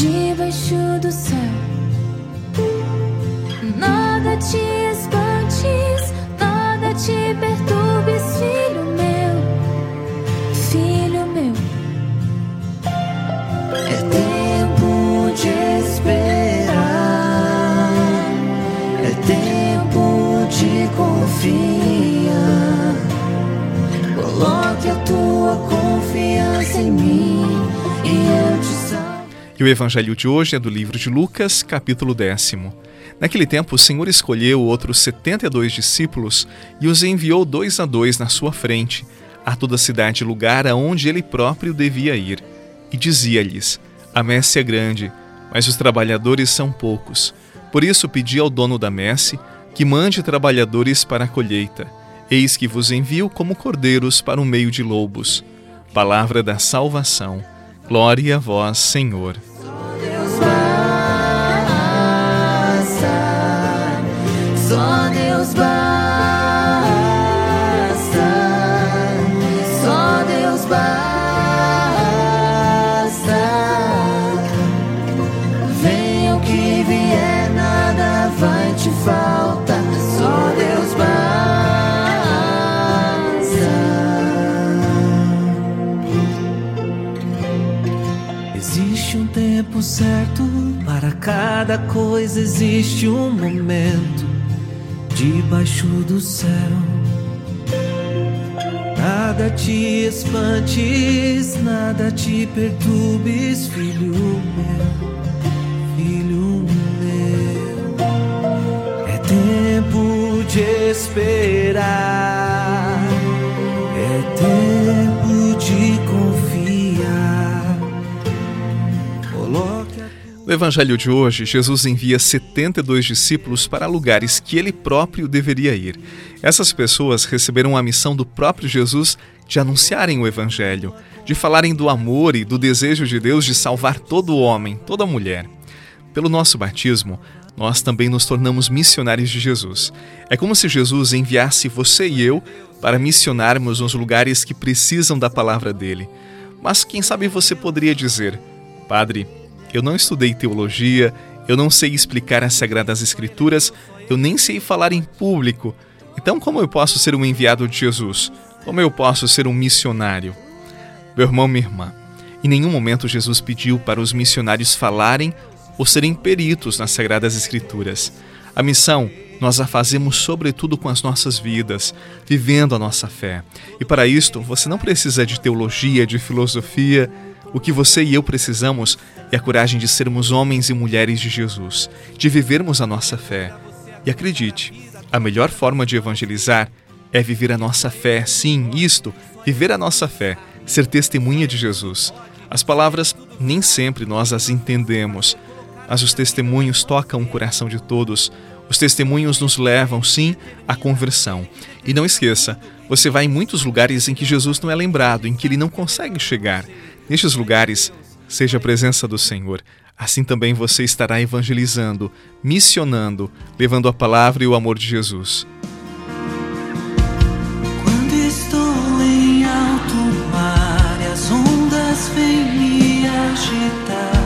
debaixo do céu. Nada te espantes, nada te perturbes, filho meu, filho meu. É tempo de esperar, é tempo de confiar. Coloque a tua confiança em mim e eu te e o evangelho de hoje é do livro de Lucas, capítulo décimo. Naquele tempo, o Senhor escolheu outros setenta e dois discípulos e os enviou dois a dois na sua frente, a toda cidade e lugar aonde ele próprio devia ir. E dizia-lhes: A messe é grande, mas os trabalhadores são poucos. Por isso pedi ao dono da messe que mande trabalhadores para a colheita. Eis que vos envio como cordeiros para o meio de lobos. Palavra da salvação. Glória a vós, Senhor. Tempo certo, para cada coisa existe um momento debaixo do céu. Nada te espantes, nada te perturbes, filho meu, filho meu. É tempo de esperar, No evangelho de hoje, Jesus envia 72 discípulos para lugares que ele próprio deveria ir. Essas pessoas receberam a missão do próprio Jesus de anunciarem o evangelho, de falarem do amor e do desejo de Deus de salvar todo homem, toda mulher. Pelo nosso batismo, nós também nos tornamos missionários de Jesus. É como se Jesus enviasse você e eu para missionarmos nos lugares que precisam da palavra dele. Mas quem sabe você poderia dizer, Padre, eu não estudei teologia, eu não sei explicar as Sagradas Escrituras, eu nem sei falar em público. Então, como eu posso ser um enviado de Jesus? Como eu posso ser um missionário? Meu irmão, minha irmã, em nenhum momento Jesus pediu para os missionários falarem ou serem peritos nas Sagradas Escrituras. A missão nós a fazemos sobretudo com as nossas vidas, vivendo a nossa fé. E para isto, você não precisa de teologia, de filosofia, o que você e eu precisamos é a coragem de sermos homens e mulheres de Jesus, de vivermos a nossa fé. E acredite, a melhor forma de evangelizar é viver a nossa fé, sim, isto, viver a nossa fé, ser testemunha de Jesus. As palavras nem sempre nós as entendemos, mas os testemunhos tocam o coração de todos. Os testemunhos nos levam, sim, à conversão. E não esqueça, você vai em muitos lugares em que Jesus não é lembrado, em que ele não consegue chegar. Nestes lugares, seja a presença do Senhor. Assim também você estará evangelizando, missionando, levando a palavra e o amor de Jesus. Quando estou em alto mar as ondas vêm me agitar,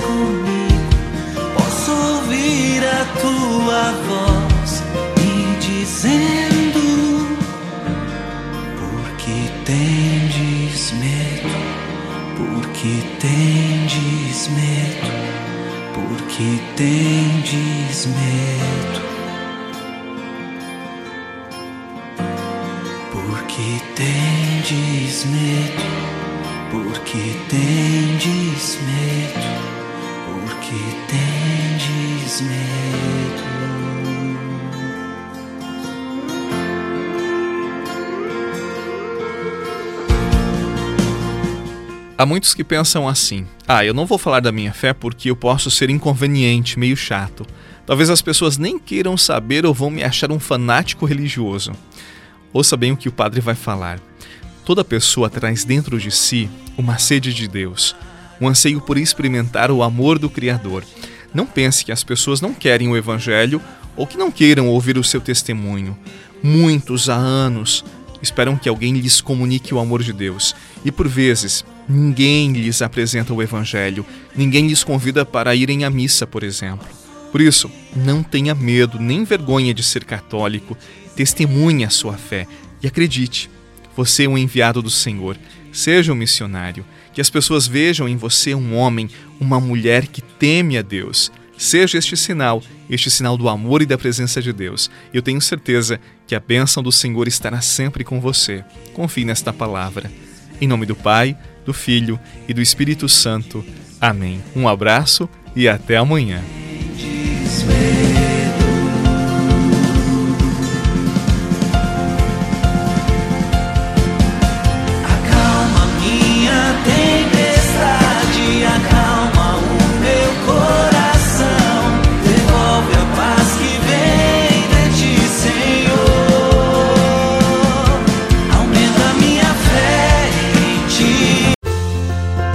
comigo, posso ouvir a tua voz me dizendo: Porque tendes medo, porque tendes medo, porque tendes medo. Porque tendes medo? Porque tendes medo, porque tendes medo. Há muitos que pensam assim: ah, eu não vou falar da minha fé porque eu posso ser inconveniente, meio chato. Talvez as pessoas nem queiram saber ou vão me achar um fanático religioso. Ouça bem o que o padre vai falar. Toda pessoa traz dentro de si uma sede de Deus, um anseio por experimentar o amor do Criador. Não pense que as pessoas não querem o Evangelho ou que não queiram ouvir o seu testemunho. Muitos há anos esperam que alguém lhes comunique o amor de Deus e, por vezes, ninguém lhes apresenta o Evangelho, ninguém lhes convida para irem à missa, por exemplo. Por isso, não tenha medo nem vergonha de ser católico, testemunhe a sua fé e acredite, você é um enviado do Senhor. Seja um missionário, que as pessoas vejam em você um homem, uma mulher que teme a Deus. Seja este sinal, este sinal do amor e da presença de Deus. Eu tenho certeza que a bênção do Senhor estará sempre com você. Confie nesta palavra. Em nome do Pai, do Filho e do Espírito Santo. Amém. Um abraço e até amanhã.